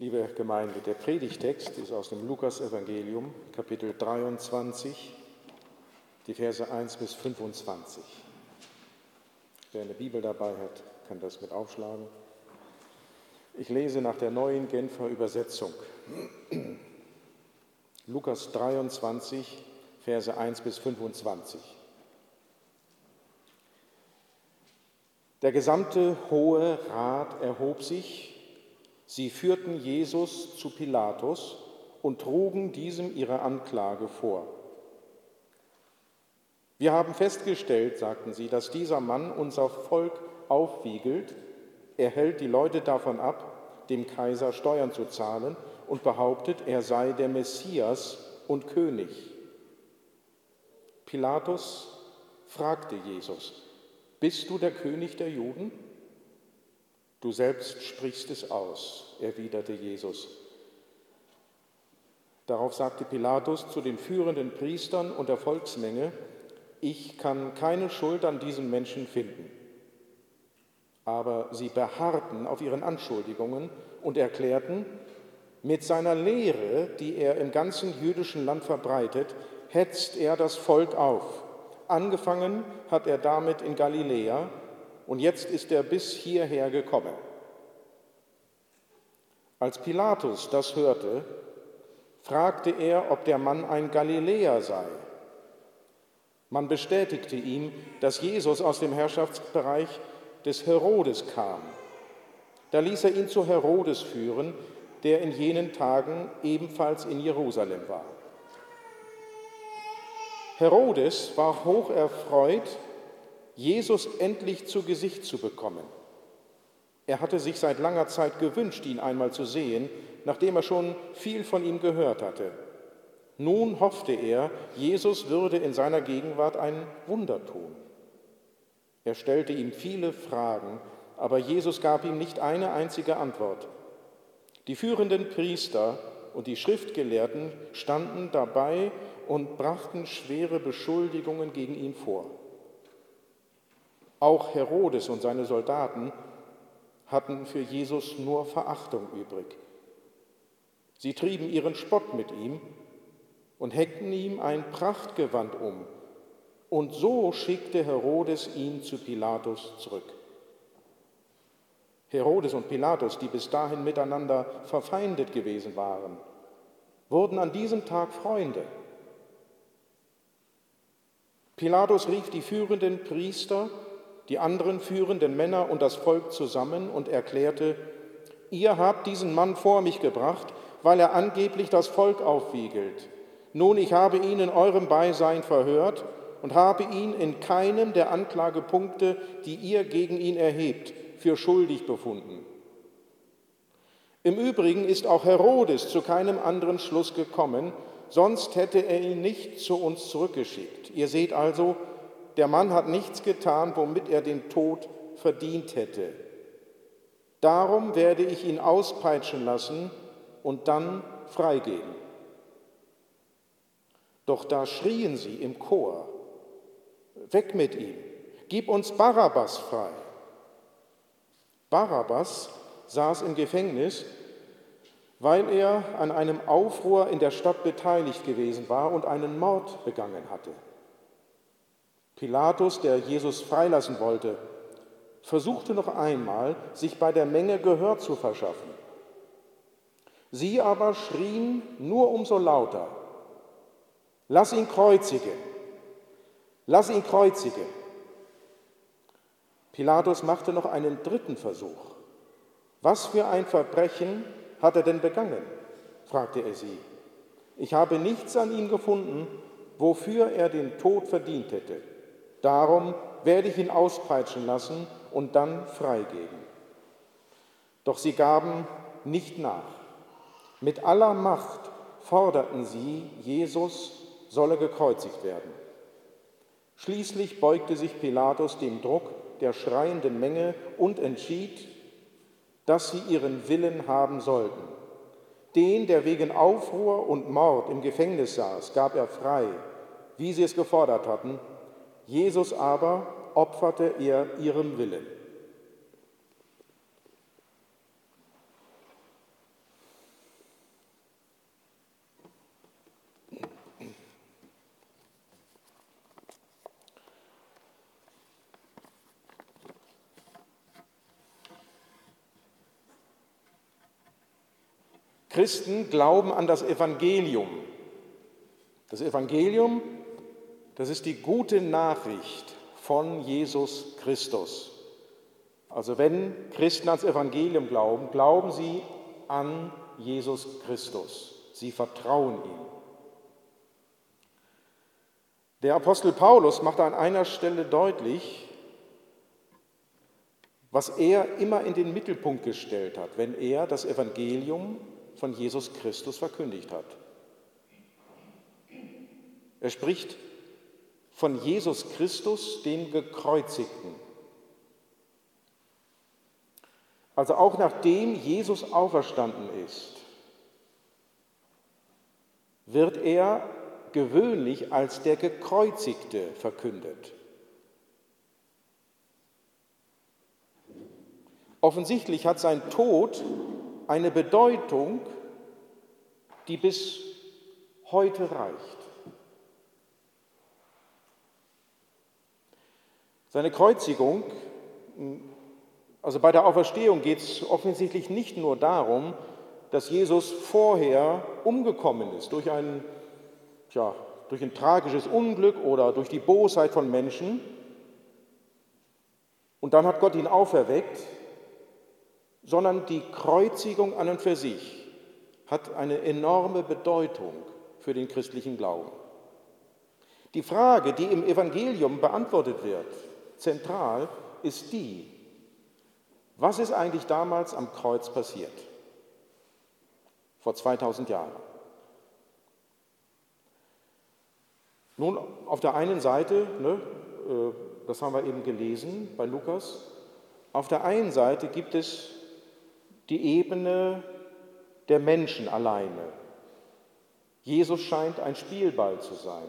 Liebe Gemeinde, der Predigtext ist aus dem Lukasevangelium, Kapitel 23, die Verse 1 bis 25. Wer eine Bibel dabei hat, kann das mit aufschlagen. Ich lese nach der neuen Genfer Übersetzung. Lukas 23, Verse 1 bis 25. Der gesamte Hohe Rat erhob sich Sie führten Jesus zu Pilatus und trugen diesem ihre Anklage vor. Wir haben festgestellt, sagten sie, dass dieser Mann unser Volk aufwiegelt. Er hält die Leute davon ab, dem Kaiser Steuern zu zahlen und behauptet, er sei der Messias und König. Pilatus fragte Jesus, bist du der König der Juden? Du selbst sprichst es aus, erwiderte Jesus. Darauf sagte Pilatus zu den führenden Priestern und der Volksmenge, ich kann keine Schuld an diesem Menschen finden. Aber sie beharrten auf ihren Anschuldigungen und erklärten, mit seiner Lehre, die er im ganzen jüdischen Land verbreitet, hetzt er das Volk auf. Angefangen hat er damit in Galiläa und jetzt ist er bis hierher gekommen. Als Pilatus das hörte, fragte er, ob der Mann ein Galiläer sei. Man bestätigte ihm, dass Jesus aus dem Herrschaftsbereich des Herodes kam. Da ließ er ihn zu Herodes führen, der in jenen Tagen ebenfalls in Jerusalem war. Herodes war hoch erfreut, Jesus endlich zu Gesicht zu bekommen. Er hatte sich seit langer Zeit gewünscht, ihn einmal zu sehen, nachdem er schon viel von ihm gehört hatte. Nun hoffte er, Jesus würde in seiner Gegenwart ein Wunder tun. Er stellte ihm viele Fragen, aber Jesus gab ihm nicht eine einzige Antwort. Die führenden Priester und die Schriftgelehrten standen dabei und brachten schwere Beschuldigungen gegen ihn vor. Auch Herodes und seine Soldaten hatten für Jesus nur Verachtung übrig. Sie trieben ihren Spott mit ihm und hängten ihm ein Prachtgewand um. Und so schickte Herodes ihn zu Pilatus zurück. Herodes und Pilatus, die bis dahin miteinander verfeindet gewesen waren, wurden an diesem Tag Freunde. Pilatus rief die führenden Priester die anderen führenden Männer und das Volk zusammen und erklärte, ihr habt diesen Mann vor mich gebracht, weil er angeblich das Volk aufwiegelt. Nun, ich habe ihn in eurem Beisein verhört und habe ihn in keinem der Anklagepunkte, die ihr gegen ihn erhebt, für schuldig befunden. Im Übrigen ist auch Herodes zu keinem anderen Schluss gekommen, sonst hätte er ihn nicht zu uns zurückgeschickt. Ihr seht also, der Mann hat nichts getan, womit er den Tod verdient hätte. Darum werde ich ihn auspeitschen lassen und dann freigeben. Doch da schrien sie im Chor, weg mit ihm, gib uns Barabbas frei. Barabbas saß im Gefängnis, weil er an einem Aufruhr in der Stadt beteiligt gewesen war und einen Mord begangen hatte. Pilatus, der Jesus freilassen wollte, versuchte noch einmal, sich bei der Menge Gehör zu verschaffen. Sie aber schrien nur umso lauter, lass ihn kreuzigen, lass ihn kreuzigen. Pilatus machte noch einen dritten Versuch. Was für ein Verbrechen hat er denn begangen? fragte er sie. Ich habe nichts an ihm gefunden, wofür er den Tod verdient hätte. Darum werde ich ihn auspeitschen lassen und dann freigeben. Doch sie gaben nicht nach. Mit aller Macht forderten sie, Jesus solle gekreuzigt werden. Schließlich beugte sich Pilatus dem Druck der schreienden Menge und entschied, dass sie ihren Willen haben sollten. Den, der wegen Aufruhr und Mord im Gefängnis saß, gab er frei, wie sie es gefordert hatten, Jesus aber opferte er ihrem Willen. Christen glauben an das Evangelium. Das Evangelium das ist die gute Nachricht von Jesus Christus. Also wenn Christen ans Evangelium glauben, glauben sie an Jesus Christus. Sie vertrauen ihm. Der Apostel Paulus macht an einer Stelle deutlich, was er immer in den Mittelpunkt gestellt hat, wenn er das Evangelium von Jesus Christus verkündigt hat. Er spricht von Jesus Christus, dem Gekreuzigten. Also auch nachdem Jesus auferstanden ist, wird er gewöhnlich als der Gekreuzigte verkündet. Offensichtlich hat sein Tod eine Bedeutung, die bis heute reicht. Seine Kreuzigung, also bei der Auferstehung geht es offensichtlich nicht nur darum, dass Jesus vorher umgekommen ist durch ein tja, durch ein tragisches Unglück oder durch die Bosheit von Menschen. Und dann hat Gott ihn auferweckt, sondern die Kreuzigung an und für sich hat eine enorme Bedeutung für den christlichen Glauben. Die Frage, die im Evangelium beantwortet wird, zentral, ist die, was ist eigentlich damals am Kreuz passiert? Vor 2000 Jahren. Nun, auf der einen Seite, ne, äh, das haben wir eben gelesen bei Lukas, auf der einen Seite gibt es die Ebene der Menschen alleine. Jesus scheint ein Spielball zu sein.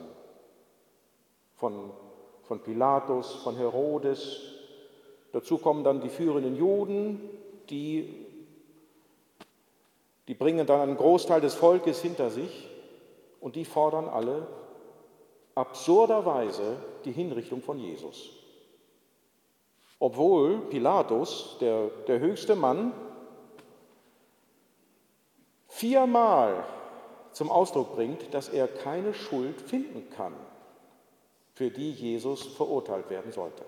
Von, von Pilatus, von Herodes. Dazu kommen dann die führenden Juden, die, die bringen dann einen Großteil des Volkes hinter sich und die fordern alle absurderweise die Hinrichtung von Jesus. Obwohl Pilatus, der, der höchste Mann, viermal zum Ausdruck bringt, dass er keine Schuld finden kann, für die Jesus verurteilt werden sollte.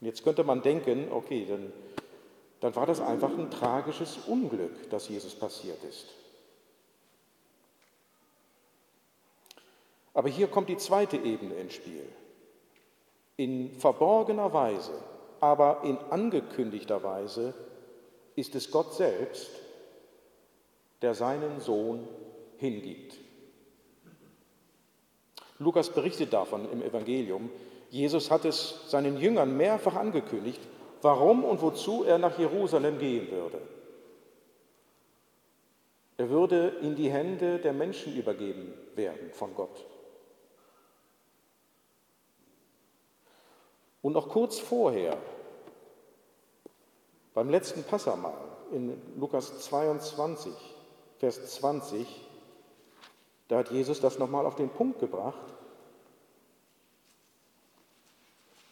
Und jetzt könnte man denken, okay, dann, dann war das einfach ein tragisches Unglück, das Jesus passiert ist. Aber hier kommt die zweite Ebene ins Spiel. In verborgener Weise, aber in angekündigter Weise ist es Gott selbst, der seinen Sohn hingibt. Lukas berichtet davon im Evangelium. Jesus hat es seinen Jüngern mehrfach angekündigt, warum und wozu er nach Jerusalem gehen würde. Er würde in die Hände der Menschen übergeben werden von Gott. Und noch kurz vorher, beim letzten Passamal in Lukas 22, Vers 20, da hat Jesus das nochmal auf den Punkt gebracht.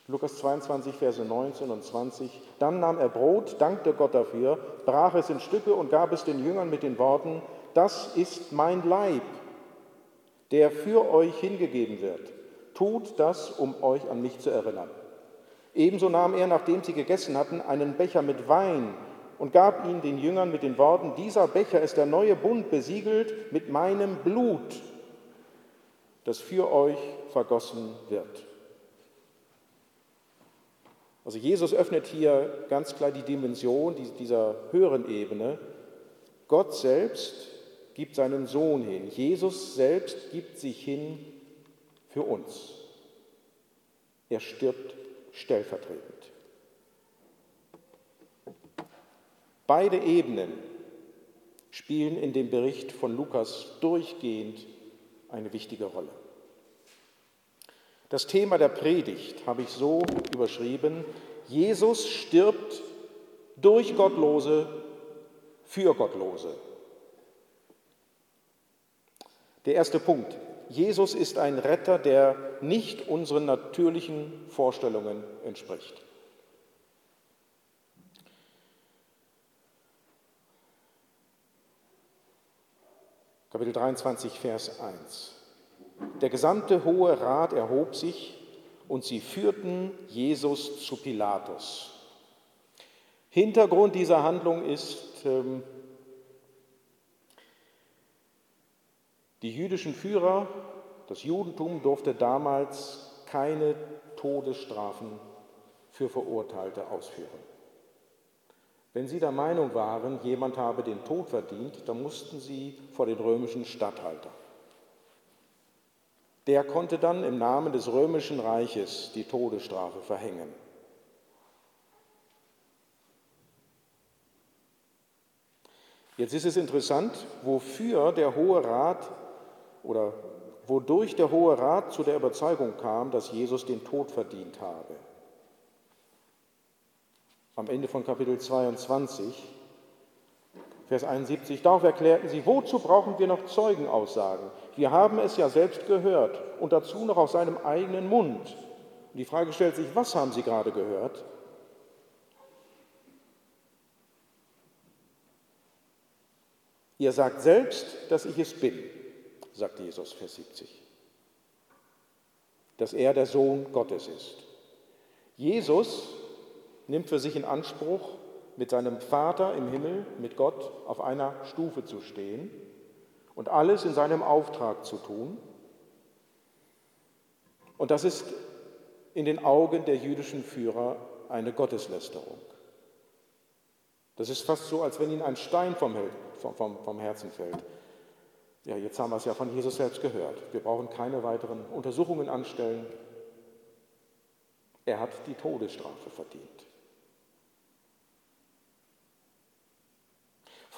Lukas 22, Verse 19 und 20. Dann nahm er Brot, dankte Gott dafür, brach es in Stücke und gab es den Jüngern mit den Worten, das ist mein Leib, der für euch hingegeben wird. Tut das, um euch an mich zu erinnern. Ebenso nahm er, nachdem sie gegessen hatten, einen Becher mit Wein und gab ihn den Jüngern mit den Worten, dieser Becher ist der neue Bund besiegelt mit meinem Blut, das für euch vergossen wird. Also Jesus öffnet hier ganz klar die Dimension dieser höheren Ebene. Gott selbst gibt seinen Sohn hin. Jesus selbst gibt sich hin für uns. Er stirbt stellvertretend. Beide Ebenen spielen in dem Bericht von Lukas durchgehend eine wichtige Rolle. Das Thema der Predigt habe ich so überschrieben, Jesus stirbt durch Gottlose für Gottlose. Der erste Punkt, Jesus ist ein Retter, der nicht unseren natürlichen Vorstellungen entspricht. Kapitel 23, Vers 1. Der gesamte Hohe Rat erhob sich und sie führten Jesus zu Pilatus. Hintergrund dieser Handlung ist, ähm, die jüdischen Führer, das Judentum durfte damals keine Todesstrafen für Verurteilte ausführen. Wenn sie der Meinung waren, jemand habe den Tod verdient, dann mussten sie vor den römischen Statthalter. Der konnte dann im Namen des römischen Reiches die Todesstrafe verhängen. Jetzt ist es interessant, wofür der Hohe Rat oder wodurch der Hohe Rat zu der Überzeugung kam, dass Jesus den Tod verdient habe am Ende von Kapitel 22, Vers 71. Darauf erklärten sie, wozu brauchen wir noch Zeugenaussagen? Wir haben es ja selbst gehört und dazu noch aus seinem eigenen Mund. Und die Frage stellt sich, was haben sie gerade gehört? Ihr sagt selbst, dass ich es bin, sagt Jesus, Vers 70. Dass er der Sohn Gottes ist. Jesus nimmt für sich in Anspruch, mit seinem Vater im Himmel, mit Gott auf einer Stufe zu stehen und alles in seinem Auftrag zu tun. Und das ist in den Augen der jüdischen Führer eine Das ist fast so, als wenn ihnen ein Stein vom, vom, vom Herzen fällt. Ja, jetzt haben wir es ja von Jesus selbst gehört. Wir brauchen keine weiteren Untersuchungen anstellen. Er hat die Todesstrafe verdient.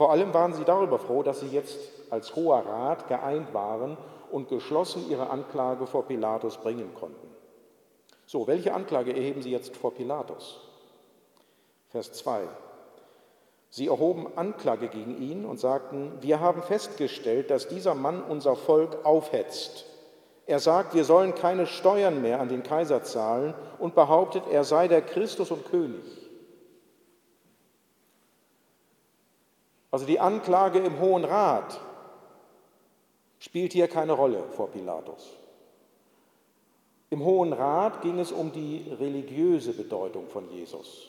Vor allem waren sie darüber froh, dass sie jetzt als Hoher Rat geeint waren und geschlossen ihre Anklage vor Pilatus bringen konnten. So, welche Anklage erheben sie jetzt vor Pilatus? Vers 2. Sie erhoben Anklage gegen ihn und sagten, wir haben festgestellt, dass dieser Mann unser Volk aufhetzt. Er sagt, wir sollen keine Steuern mehr an den Kaiser zahlen und behauptet, er sei der Christus und König. Also die Anklage im Hohen Rat spielt hier keine Rolle vor Pilatus. Im Hohen Rat ging es um die religiöse Bedeutung von Jesus.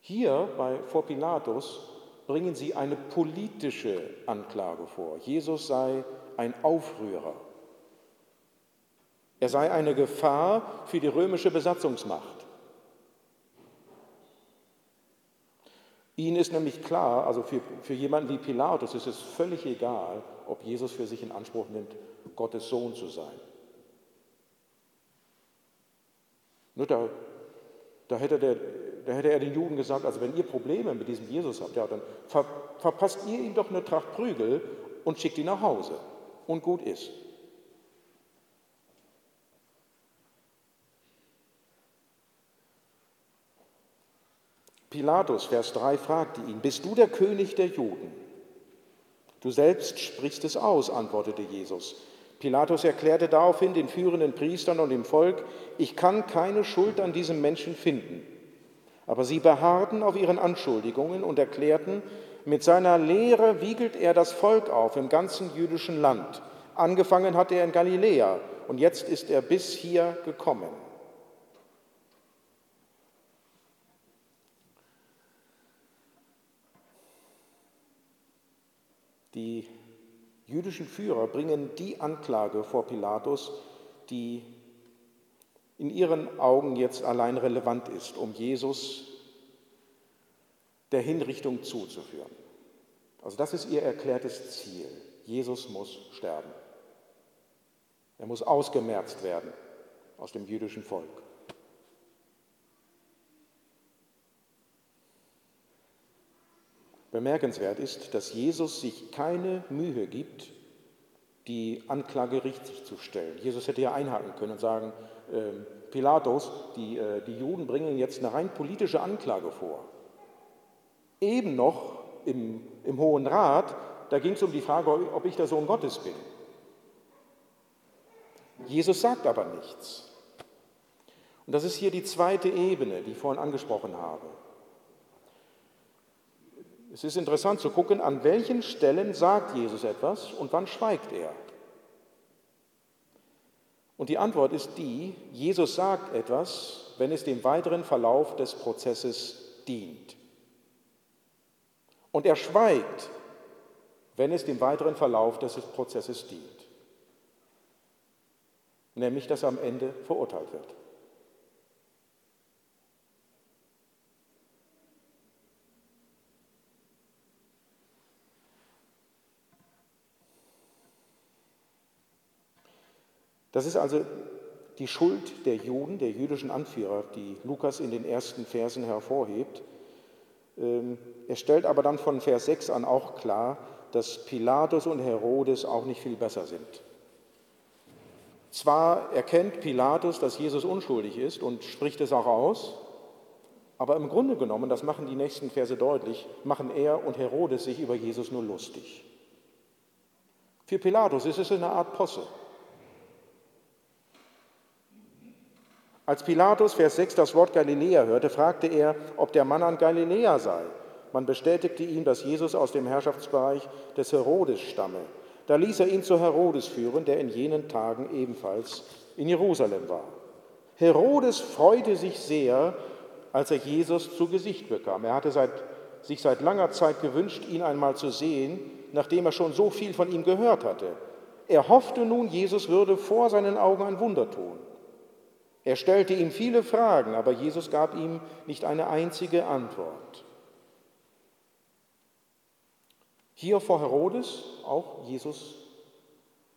Hier bei, vor Pilatus bringen sie eine politische Anklage vor. Jesus sei ein Aufrührer. Er sei eine Gefahr für die römische Besatzungsmacht. Ihnen ist nämlich klar, also für, für jemanden wie Pilatus ist es völlig egal, ob Jesus für sich in Anspruch nimmt, Gottes Sohn zu sein. Nur da, da, hätte der, da hätte er den Juden gesagt, also wenn ihr Probleme mit diesem Jesus habt, ja, dann ver, verpasst ihr ihm doch eine Tracht Prügel und schickt ihn nach Hause. Und gut ist. Pilatus, Vers 3, fragte ihn, bist du der König der Juden? Du selbst sprichst es aus, antwortete Jesus. Pilatus erklärte daraufhin den führenden Priestern und dem Volk, ich kann keine Schuld an diesem Menschen finden. Aber sie beharrten auf ihren Anschuldigungen und erklärten, mit seiner Lehre wiegelt er das Volk auf im ganzen jüdischen Land. Angefangen hat er in Galiläa und jetzt ist er bis hier gekommen. Die jüdischen Führer bringen die Anklage vor Pilatus, die in ihren Augen jetzt allein relevant ist, um Jesus der Hinrichtung zuzuführen. Also das ist ihr erklärtes Ziel. Jesus muss sterben. Er muss ausgemerzt werden aus dem jüdischen Volk. Bemerkenswert ist, dass Jesus sich keine Mühe gibt, die Anklage richtig zu stellen. Jesus hätte ja einhaken können und sagen, äh, Pilatus, die, äh, die Juden bringen jetzt eine rein politische Anklage vor. Eben noch im, im Hohen Rat, da ging es um die Frage, ob ich der Sohn Gottes bin. Jesus sagt aber nichts. Und das ist hier die zweite Ebene, die ich vorhin angesprochen habe. Es ist interessant zu gucken, an welchen Stellen sagt Jesus etwas und wann schweigt er. Und die Antwort ist die, Jesus sagt etwas, wenn es dem weiteren Verlauf des Prozesses dient. Und er schweigt, wenn es dem weiteren Verlauf des Prozesses dient. Nämlich, dass er am Ende verurteilt wird. Das ist also die Schuld der Juden, der jüdischen Anführer, die Lukas in den ersten Versen hervorhebt. Ähm, er stellt aber dann von Vers 6 an auch klar, dass Pilatus und Herodes auch nicht viel besser sind. Zwar erkennt Pilatus, dass Jesus unschuldig ist und spricht es auch aus, aber im Grunde genommen, das machen die nächsten Verse deutlich, machen er und Herodes sich über Jesus nur lustig. Für Pilatus ist es eine Art Posse. Als Pilatus, Vers 6, das Wort Galiläa hörte, fragte er, ob der Mann an Galiläa sei. Man bestätigte ihm, dass Jesus aus dem Herrschaftsbereich des Herodes stamme. Da ließ er ihn zu Herodes führen, der in jenen Tagen ebenfalls in Jerusalem war. Herodes freute sich sehr, als er Jesus zu Gesicht bekam. Er hatte seit, sich seit langer Zeit gewünscht, ihn einmal zu sehen, nachdem er schon so viel von ihm gehört hatte. Er hoffte nun, Jesus würde vor seinen Augen ein Wunder tun. Er stellte ihm viele Fragen, aber Jesus gab ihm nicht eine einzige Antwort. Hier vor Herodes, auch Jesus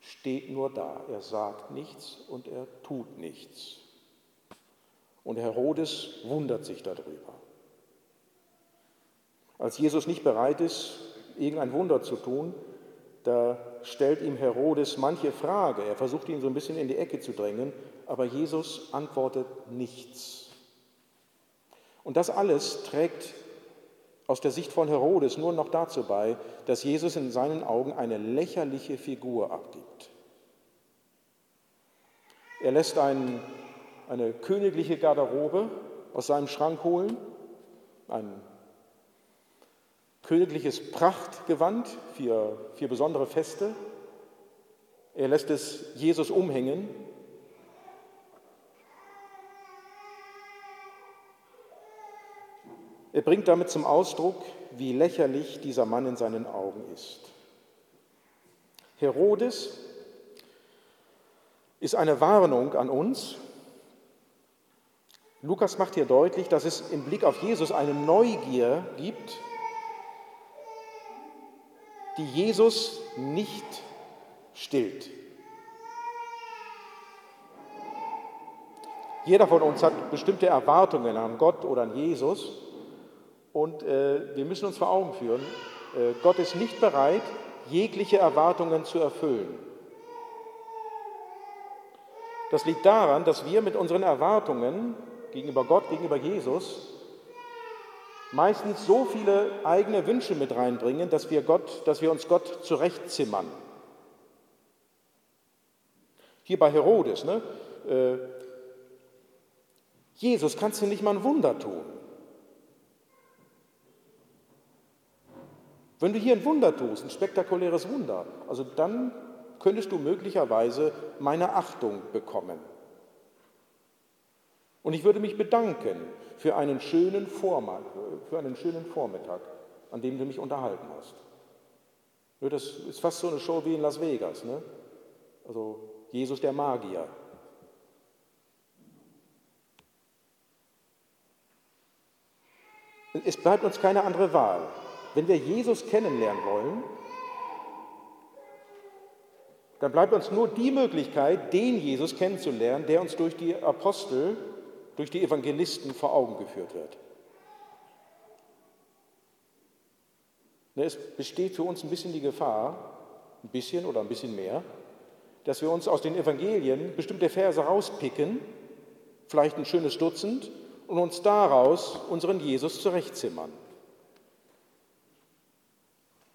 steht nur da. Er sagt nichts und er tut nichts. Und Herodes wundert sich darüber. Als Jesus nicht bereit ist, irgendein Wunder zu tun, da stellt ihm Herodes manche Frage. Er versucht ihn so ein bisschen in die Ecke zu drängen aber Jesus antwortet nichts. Und das alles trägt aus der Sicht von Herodes nur noch dazu bei, dass Jesus in seinen Augen eine lächerliche Figur abgibt. Er lässt einen, eine königliche Garderobe aus seinem Schrank holen, ein königliches Prachtgewand für, für besondere Feste. Er lässt es Jesus umhängen Er bringt damit zum Ausdruck, wie lächerlich dieser Mann in seinen Augen ist. Herodes ist eine Warnung an uns. Lukas macht hier deutlich, dass es im Blick auf Jesus eine Neugier gibt, die Jesus nicht stillt. Jeder von uns hat bestimmte Erwartungen an Gott oder an Jesus. Und äh, wir müssen uns vor Augen führen, äh, Gott ist nicht bereit, jegliche Erwartungen zu erfüllen. Das liegt daran, dass wir mit unseren Erwartungen gegenüber Gott, gegenüber Jesus, meistens so viele eigene Wünsche mit reinbringen, dass wir, Gott, dass wir uns Gott zurechtzimmern. Hier bei Herodes, ne? Äh, Jesus, kannst du nicht mal ein Wunder tun? Wenn du hier ein Wunder tust, ein spektakuläres Wunder, also dann könntest du möglicherweise meine Achtung bekommen. Und ich würde mich bedanken für einen schönen, Vormittag, für einen schönen Vormittag, an dem du mich unterhalten hast. Das ist fast so eine Show wie in Las Vegas. Ne? Also Jesus der Magier. Es bleibt uns keine andere Wahl. Wenn wir Jesus kennenlernen wollen, dann bleibt uns nur die Möglichkeit, den Jesus kennenzulernen, der uns durch die Apostel, durch die Evangelisten vor Augen geführt wird. Ne, es besteht für uns ein bisschen die Gefahr, ein bisschen oder ein bisschen mehr, dass wir uns aus den Evangelien bestimmte Verse rauspicken, vielleicht ein schönes Dutzend, und uns daraus unseren Jesus zurechtzimmern.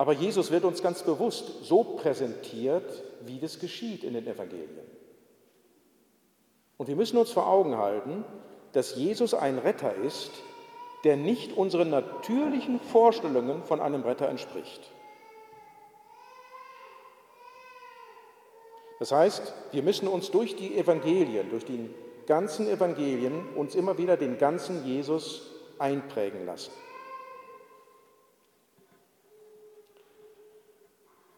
Aber Jesus wird uns ganz bewusst so präsentiert, wie das geschieht in den Evangelien. Und wir müssen uns vor Augen halten, dass Jesus ein Retter ist, der nicht unseren natürlichen Vorstellungen von einem Retter entspricht. Das heißt, wir müssen uns durch die Evangelien, durch die ganzen Evangelien, uns immer wieder den ganzen Jesus einprägen lassen.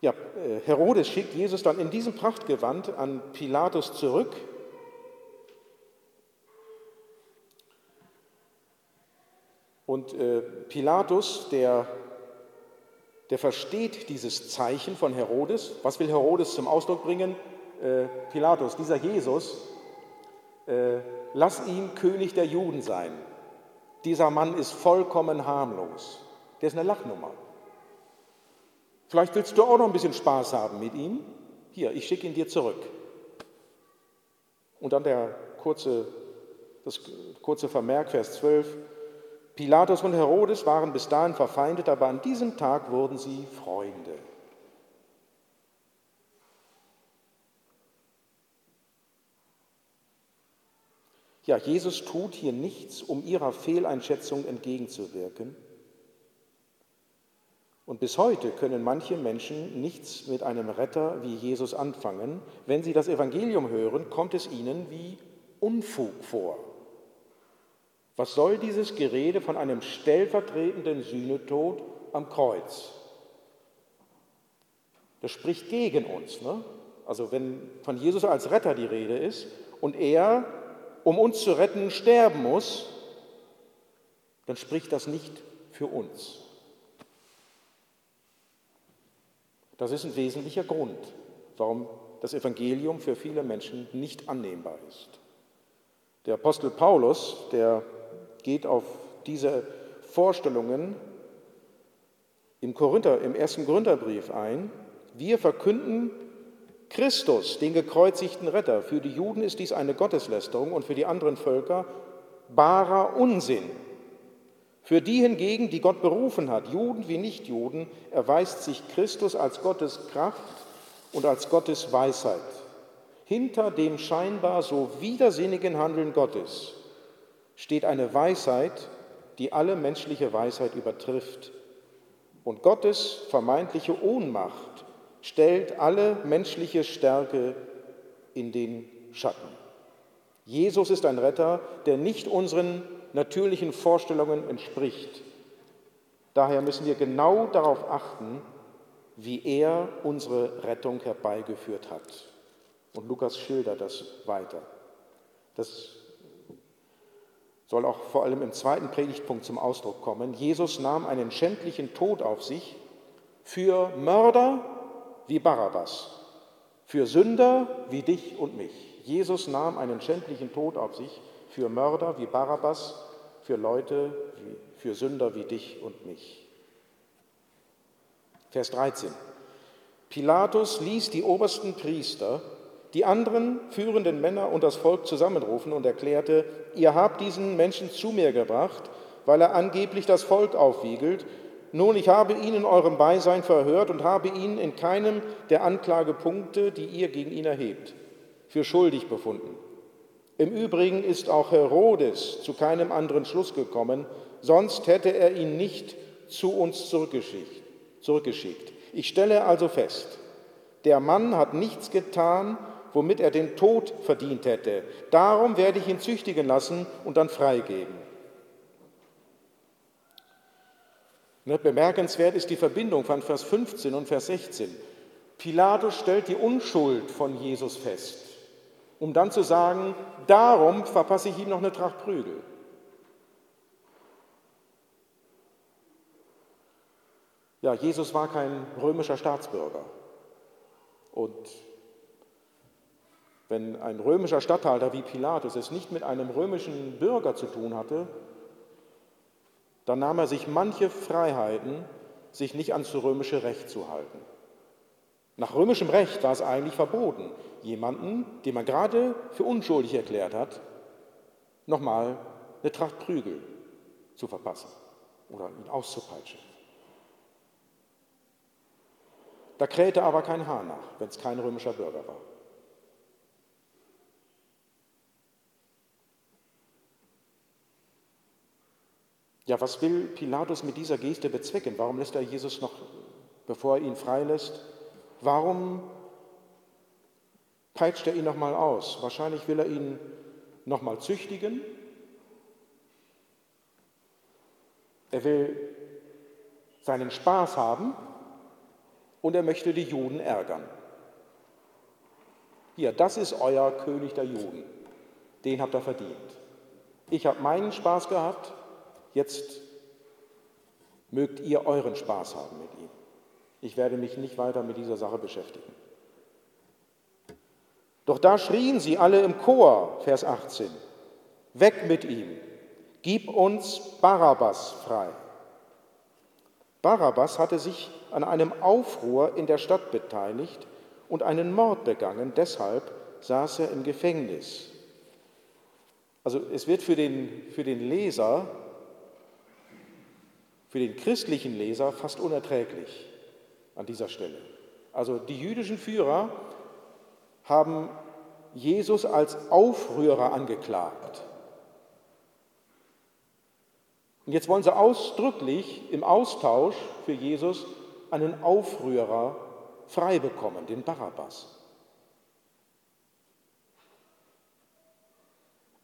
Ja, äh, Herodes schickt Jesus dann in diesem Prachtgewand an Pilatus zurück. Und äh, Pilatus, der, der versteht dieses Zeichen von Herodes. Was will Herodes zum Ausdruck bringen? Äh, Pilatus, dieser Jesus, lass ihn König der Juden sein. Dieser Mann ist vollkommen harmlos. Der ist eine Lachnummer. Vielleicht willst du auch noch ein bisschen Spaß haben mit ihm. Hier, ich schicke ihn dir zurück. Und dann der kurze, das kurze Vermerk, Vers 12. Pilatus und Herodes waren bis dahin verfeindet, aber an diesem Tag wurden sie Freunde. Ja, Jesus tut hier nichts, um ihrer Fehleinschätzung entgegenzuwirken. Und bis heute können manche Menschen nichts mit einem Retter wie Jesus anfangen. Wenn sie das Evangelium hören, kommt es ihnen wie Unfug vor. Was soll dieses Gerede von einem stellvertretenden Sühnetod am Kreuz? Das spricht gegen uns. Ne? Also wenn von Jesus als Retter die Rede ist und er um uns zu retten, sterben muss, dann spricht das nicht für uns. Das ist ein wesentlicher Grund, warum das Evangelium für viele Menschen nicht annehmbar ist. Der Apostel Paulus, der geht auf diese Vorstellungen im, Korinther, im ersten Korintherbrief ein. Wir verkünden Christus, den gekreuzigten Retter. Für die Juden ist dies eine Gotteslästerung und für die anderen Völker barer Unsinn. Für die hingegen, die Gott berufen hat, Juden wie Nichtjuden, erweist sich Christus als Gottes Kraft und als Gottes Weisheit. Hinter dem scheinbar so widersinnigen Handeln Gottes steht eine Weisheit, die alle menschliche Weisheit übertrifft. Und Gottes vermeintliche Ohnmacht stellt alle menschliche Stärke in den Schatten. Jesus ist ein Retter, der nicht unseren natürlichen Vorstellungen entspricht. Daher müssen wir genau darauf achten, wie er unsere Rettung herbeigeführt hat. Und Lukas schildert das weiter. Das soll auch vor allem im zweiten Predigtpunkt zum Ausdruck kommen. Jesus nahm einen schändlichen Tod auf sich für Mörder wie Barabbas, für Sünder wie dich und mich. Jesus nahm einen schändlichen Tod auf sich für Mörder wie Barabbas, für Leute, für Sünder wie dich und mich. Vers 13. Pilatus ließ die obersten Priester, die anderen führenden Männer und das Volk zusammenrufen und erklärte, ihr habt diesen Menschen zu mir gebracht, weil er angeblich das Volk aufwiegelt nun, ich habe ihn in eurem Beisein verhört und habe ihn in keinem der Anklagepunkte, die ihr gegen ihn erhebt, für schuldig befunden. Im Übrigen ist auch Herodes zu keinem anderen Schluss gekommen, sonst hätte er ihn nicht zu uns zurückgeschickt. Ich stelle also fest, der Mann hat nichts getan, womit er den Tod verdient hätte. Darum werde ich ihn züchtigen lassen und dann freigeben. Ne, bemerkenswert ist die Verbindung von Vers 15 und Vers 16. Pilatus stellt die Unschuld von Jesus fest, um dann zu sagen, darum verpasse ich ihm noch eine Tracht Prügel. Ja, Jesus war kein römischer Staatsbürger. Und wenn ein römischer Statthalter wie Pilatus es nicht mit einem römischen Bürger zu tun hatte, dann nahm er sich manche Freiheiten, sich nicht ans römische Recht zu halten. Nach römischem Recht war es eigentlich verboten, jemanden, den man gerade für unschuldig erklärt hat, nochmal eine Tracht Prügel zu verpassen oder ihn auszupeitschen. Da krähte aber kein Haar nach, wenn es kein römischer Bürger war. Ja, was will Pilatus mit dieser Geste bezwecken? Warum lässt er Jesus noch, bevor er ihn freilässt? Warum peitscht er ihn nochmal aus? Wahrscheinlich will er ihn nochmal züchtigen. Er will seinen Spaß haben und er möchte die Juden ärgern. Hier, das ist euer König der Juden. Den habt ihr verdient. Ich habe meinen Spaß gehabt, jetzt mögt ihr euren Spaß haben mit ihm. Ich werde mich nicht weiter mit dieser Sache beschäftigen. Doch da schrien sie alle im Chor, Vers 18, weg mit ihm, gib uns Barabbas frei. Barabbas hatte sich an einem Aufruhr in der Stadt beteiligt und einen Mord begangen, deshalb saß er im Gefängnis. Also es wird für den, für den Leser, für den christlichen Leser fast unerträglich an dieser Stelle. Also die jüdischen Führer haben Jesus als Aufrührer angeklagt. Und jetzt wollen sie ausdrücklich im Austausch für Jesus einen Aufrührer frei bekommen, den Barabbas.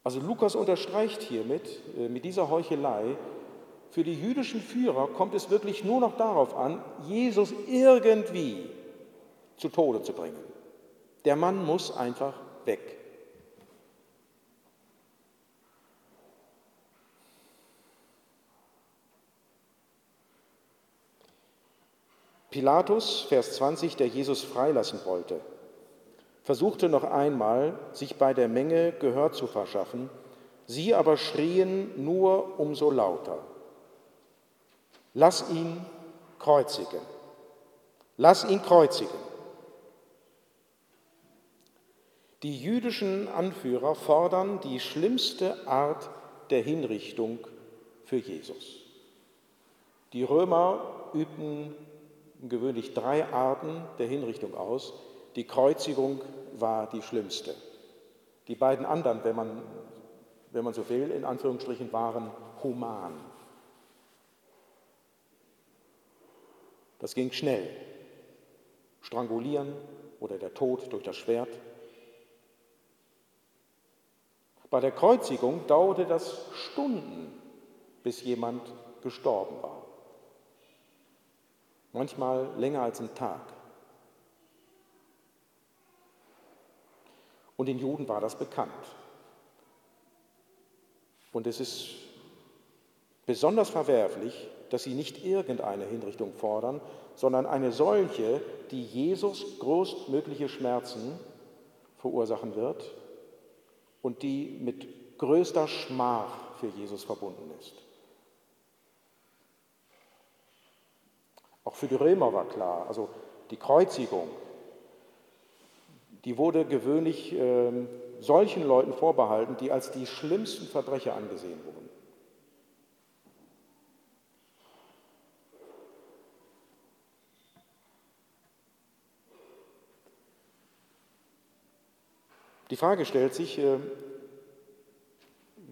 Also Lukas unterstreicht hiermit, äh, mit dieser Heuchelei, für die jüdischen Führer kommt es wirklich nur noch darauf an, Jesus irgendwie zu Tode zu bringen. Der Mann muss einfach weg. Pilatus, Vers 20, der Jesus freilassen wollte, versuchte noch einmal, sich bei der Menge Gehör zu verschaffen, sie aber schrien nur umso lauter. Lass ihn kreuzigen. Lass ihn kreuzigen. Die jüdischen Anführer fordern die schlimmste Art der Hinrichtung für Jesus. Die Römer übten gewöhnlich drei Arten der Hinrichtung aus. Die Kreuzigung war die schlimmste. Die beiden anderen, wenn man, wenn man so will, in Anführungsstrichen waren human. Das ging schnell. Strangulieren oder der Tod durch das Schwert. Bei der Kreuzigung dauerte das Stunden, bis jemand gestorben war manchmal länger als ein Tag. Und den Juden war das bekannt. Und es ist besonders verwerflich, dass sie nicht irgendeine Hinrichtung fordern, sondern eine solche, die Jesus größtmögliche Schmerzen verursachen wird und die mit größter Schmach für Jesus verbunden ist. Auch für die Römer war klar, also die Kreuzigung, die wurde gewöhnlich äh, solchen Leuten vorbehalten, die als die schlimmsten Verbrecher angesehen wurden. Die Frage stellt sich, äh,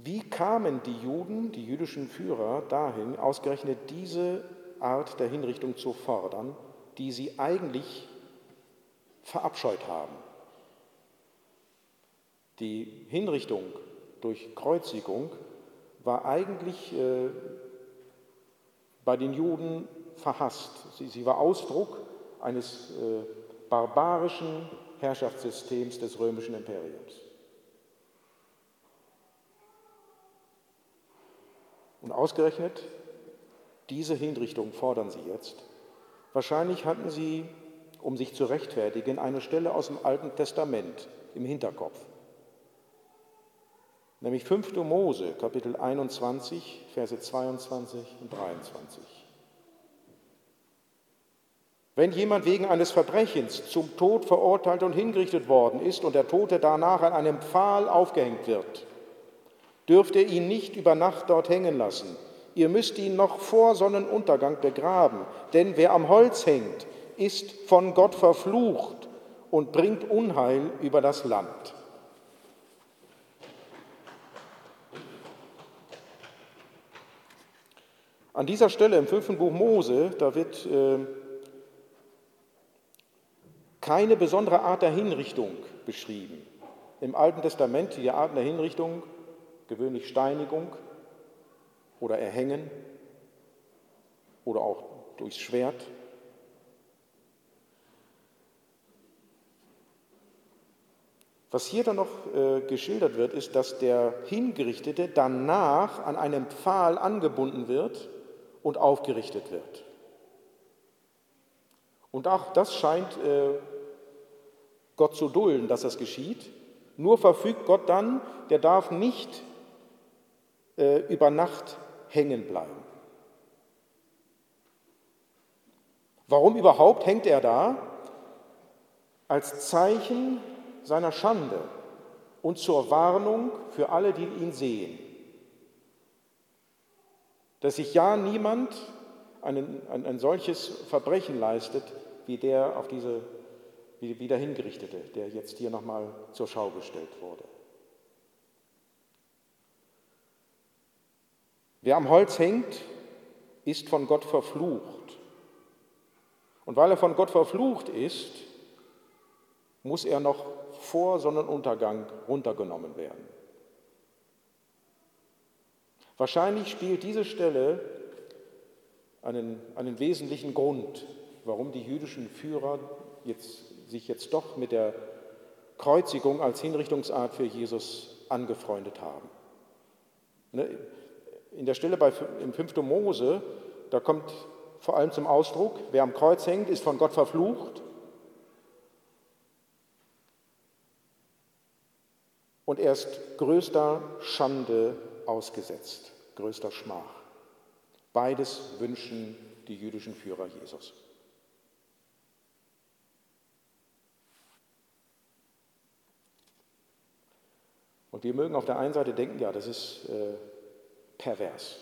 wie kamen die Juden, die jüdischen Führer dahin, ausgerechnet diese Art der Hinrichtung zu fordern, die sie eigentlich verabscheut haben. Die Hinrichtung durch Kreuzigung war eigentlich äh, bei den Juden verhasst. Sie, sie war Ausdruck eines äh, barbarischen Herrschaftssystems des römischen Imperiums. Und ausgerechnet diese Hinrichtung fordern sie jetzt. Wahrscheinlich hatten sie, um sich zu rechtfertigen, eine Stelle aus dem Alten Testament im Hinterkopf. Nämlich 5. Mose, Kapitel 21, Verse 22 und 23. Wenn jemand wegen eines Verbrechens zum Tod verurteilt und hingerichtet worden ist und der Tote danach an einem Pfahl aufgehängt wird, dürft ihr ihn nicht über Nacht dort hängen lassen, Ihr müsst ihn noch vor Sonnenuntergang begraben, denn wer am Holz hängt, ist von Gott verflucht und bringt Unheil über das Land. An dieser Stelle im fünften Buch Mose, da wird äh, keine besondere Art der Hinrichtung beschrieben. Im Alten Testament die Arten der Hinrichtung, gewöhnlich Steinigung oder Erhängen oder auch durchs Schwert. Was hier dann noch äh, geschildert wird, ist, dass der Hingerichtete danach an einem Pfahl angebunden wird und aufgerichtet wird. Und auch das scheint äh, Gott zu dulden, dass das geschieht. Nur verfügt Gott dann, der darf nicht äh, über Nacht hängen bleiben. Warum überhaupt hängt er da? Als Zeichen seiner Schande und zur Warnung für alle, die ihn sehen. Dass sich ja niemand einen, ein, ein solches Verbrechen leistet, wie der auf diese wie, der Hingerichtete, der jetzt hier nochmal zur Schau gestellt wurde. Wer am Holz hängt, ist von Gott verflucht. Und weil er von Gott verflucht ist, muss er noch vor Sonnenuntergang runtergenommen werden. Wahrscheinlich spielt diese Stelle einen, einen wesentlichen Grund, warum die jüdischen Führer jetzt, sich jetzt doch mit der Kreuzigung als Hinrichtungsart für Jesus angefreundet haben. Ne, in der Stelle bei, im 5. Mose, da kommt vor allem zum Ausdruck, wer am Kreuz hängt, ist von Gott verflucht. Und er ist größter Schande ausgesetzt, größter Schmach. Beides wünschen die jüdischen Führer Jesus. Und wir mögen auf der einen Seite denken, ja, das ist äh, pervers.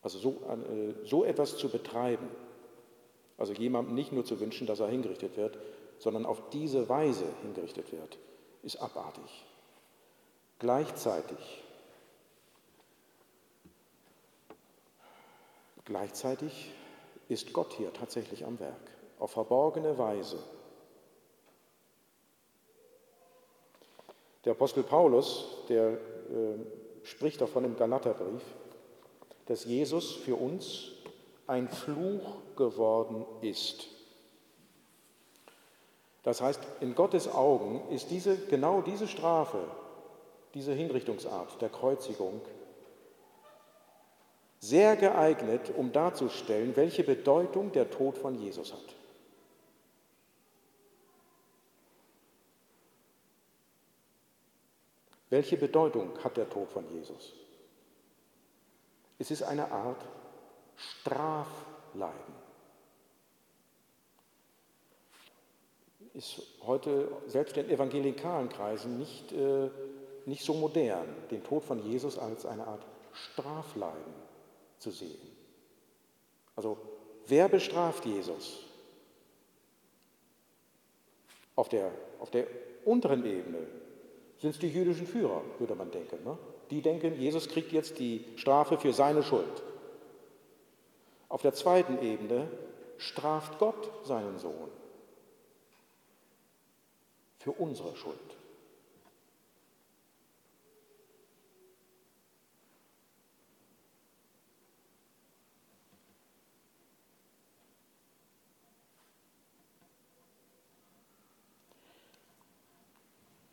Also so, äh, so etwas zu betreiben, also jemandem nicht nur zu wünschen, dass er hingerichtet wird, sondern auf diese Weise hingerichtet wird, ist abartig. Gleichzeitig, gleichzeitig ist Gott hier tatsächlich am Werk, auf verborgene Weise. Der Apostel Paulus, der äh, spricht davon im Galaterbrief, dass Jesus für uns ein Fluch geworden ist. Das heißt, in Gottes Augen ist diese, genau diese Strafe, diese Hinrichtungsart der Kreuzigung sehr geeignet, um darzustellen, welche Bedeutung der Tod von Jesus hat. Welche Bedeutung hat der Tod von Jesus? Es ist eine Art Strafleiden. Ist heute selbst in evangelikalen Kreisen nicht, äh, nicht so modern, den Tod von Jesus als eine Art Strafleiden zu sehen. Also wer bestraft Jesus? Auf der, auf der unteren Ebene sind es die jüdischen Führer, würde man denken. Ne? Die denken, Jesus kriegt jetzt die Strafe für seine Schuld. Auf der zweiten Ebene straft Gott seinen Sohn für unsere Schuld.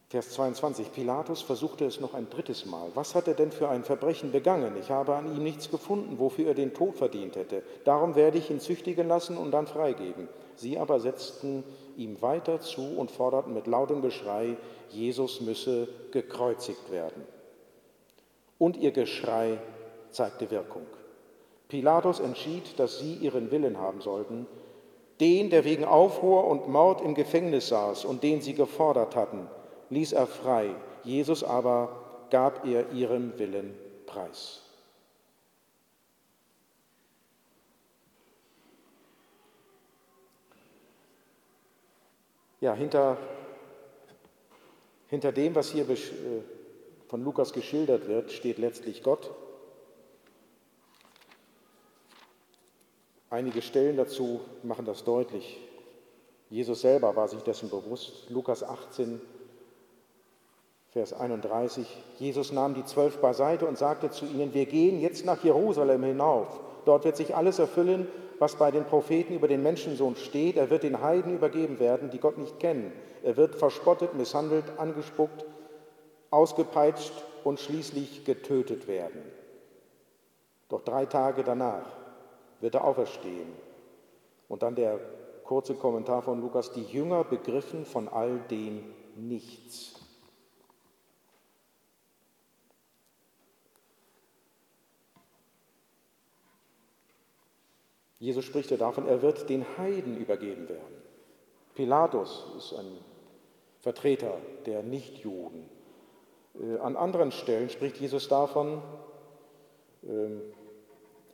Vers 22. Pilatus versuchte es noch ein drittes Mal. Was hat er denn für ein Verbrechen begangen? Ich habe an ihm nichts gefunden, wofür er den Tod verdient hätte. Darum werde ich ihn züchtigen lassen und dann freigeben. Sie aber setzten ihm weiter zu und forderten mit lautem Geschrei, Jesus müsse gekreuzigt werden. Und ihr Geschrei zeigte Wirkung. Pilatus entschied, dass sie ihren Willen haben sollten, den, der wegen Aufruhr und Mord im Gefängnis saß und den sie gefordert hatten, ließ er frei, Jesus aber gab er ihrem Willen preis. Ja, hinter, hinter dem, was hier äh, von Lukas geschildert wird, steht letztlich Gott. Einige Stellen dazu machen das deutlich. Jesus selber war sich dessen bewusst. Lukas 18, Vers 31. Jesus nahm die zwölf beiseite und sagte zu ihnen, wir gehen jetzt nach Jerusalem hinauf. Dort wird sich alles erfüllen, was bei den Propheten über den Menschensohn steht. Er wird den Heiden übergeben werden, die Gott nicht kennen. Er wird verspottet, misshandelt, angespuckt, ausgepeitscht und schließlich getötet werden. Doch drei Tage danach wird er auferstehen. Und dann der kurze Kommentar von Lukas, die Jünger begriffen von all dem nichts. Jesus spricht ja davon, er wird den Heiden übergeben werden. Pilatus ist ein Vertreter der Nichtjuden. Äh, an anderen Stellen spricht Jesus davon, ähm,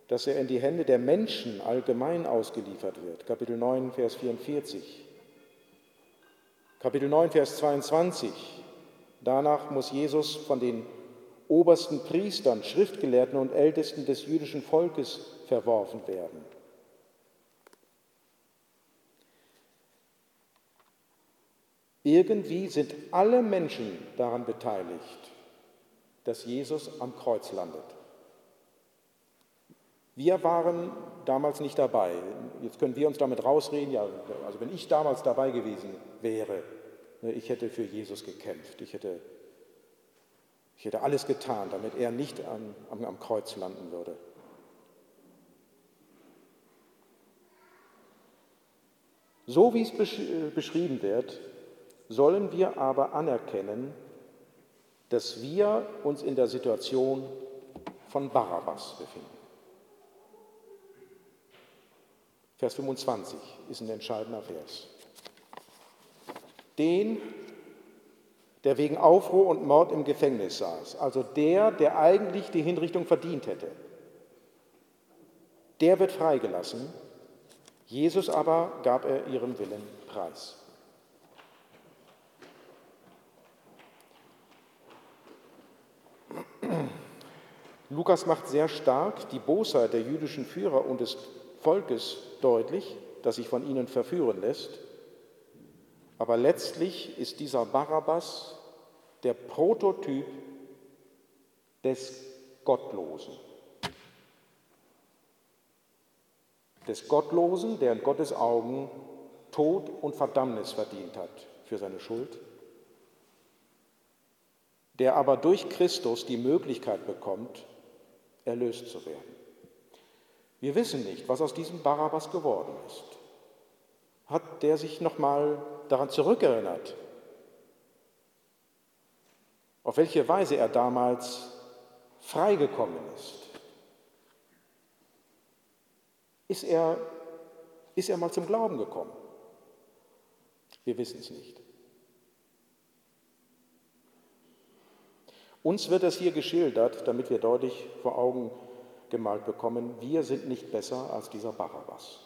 dass er in die Hände der Menschen allgemein ausgeliefert wird. Kapitel 9, Vers 44. Kapitel 9, Vers 22. Danach muss Jesus von den obersten Priestern, Schriftgelehrten und Ältesten des jüdischen Volkes verworfen werden. Irgendwie sind alle Menschen daran beteiligt, dass Jesus am Kreuz landet. Wir waren damals nicht dabei. Jetzt können wir uns damit rausreden, ja, also wenn ich damals dabei gewesen wäre, ne, ich hätte für Jesus gekämpft, ich hätte, ich hätte alles getan, damit er nicht am, am, am Kreuz landen würde. So wie es beschrieben wird, sollen wir aber anerkennen, dass wir uns in der Situation von Barabbas befinden. Vers 25 ist ein entscheidender Vers. Den, der wegen Aufruhr und Mord im Gefängnis saß, also der, der eigentlich die Hinrichtung verdient hätte, der wird freigelassen. Jesus aber gab er ihrem Willen preis. Lukas macht sehr stark die Bosheit der jüdischen Führer und des Volkes deutlich, das sich von ihnen verführen lässt. Aber letztlich ist dieser Barabbas der Prototyp des Gottlosen. Des Gottlosen, der in Gottes Augen Tod und Verdammnis verdient hat für seine Schuld der aber durch Christus die Möglichkeit bekommt, erlöst zu werden. Wir wissen nicht, was aus diesem Barabbas geworden ist. Hat der sich nochmal daran zurückerinnert, auf welche Weise er damals freigekommen ist? Ist er, ist er mal zum Glauben gekommen? Wir wissen es nicht. Uns wird das hier geschildert, damit wir deutlich vor Augen gemalt bekommen, wir sind nicht besser als dieser Barabbas.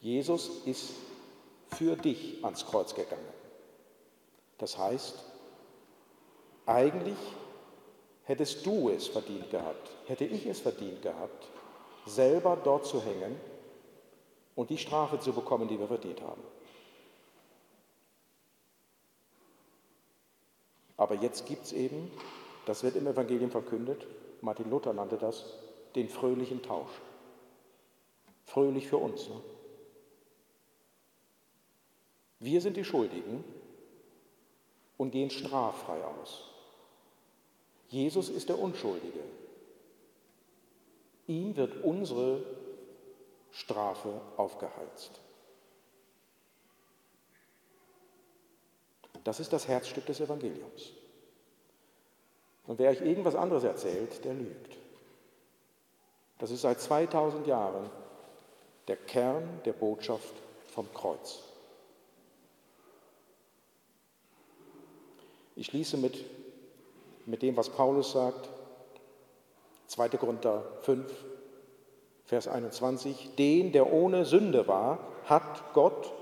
Jesus ist für dich ans Kreuz gegangen. Das heißt, eigentlich hättest du es verdient gehabt, hätte ich es verdient gehabt, selber dort zu hängen und die Strafe zu bekommen, die wir verdient haben. Aber jetzt gibt es eben, das wird im Evangelium verkündet, Martin Luther nannte das, den fröhlichen Tausch. Fröhlich für uns. Ne? Wir sind die Schuldigen und gehen straffrei aus. Jesus ist der Unschuldige. Ihm wird unsere Strafe aufgeheizt. Das ist das Herzstück des Evangeliums. Und wer euch irgendwas anderes erzählt, der lügt. Das ist seit 2000 Jahren der Kern der Botschaft vom Kreuz. Ich schließe mit, mit dem, was Paulus sagt, 2. Korinther 5, Vers 21, den, der ohne Sünde war, hat Gott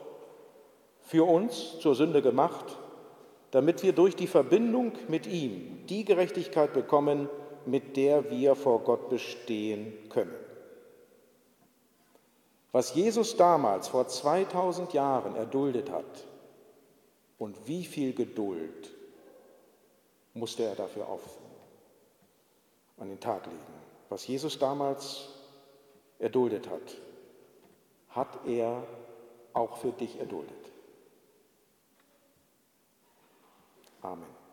für uns zur Sünde gemacht, damit wir durch die Verbindung mit ihm die Gerechtigkeit bekommen, mit der wir vor Gott bestehen können. Was Jesus damals vor 2000 Jahren erduldet hat und wie viel Geduld musste er dafür auf an den Tag legen. Was Jesus damals erduldet hat, hat er auch für dich erduldet. Amen.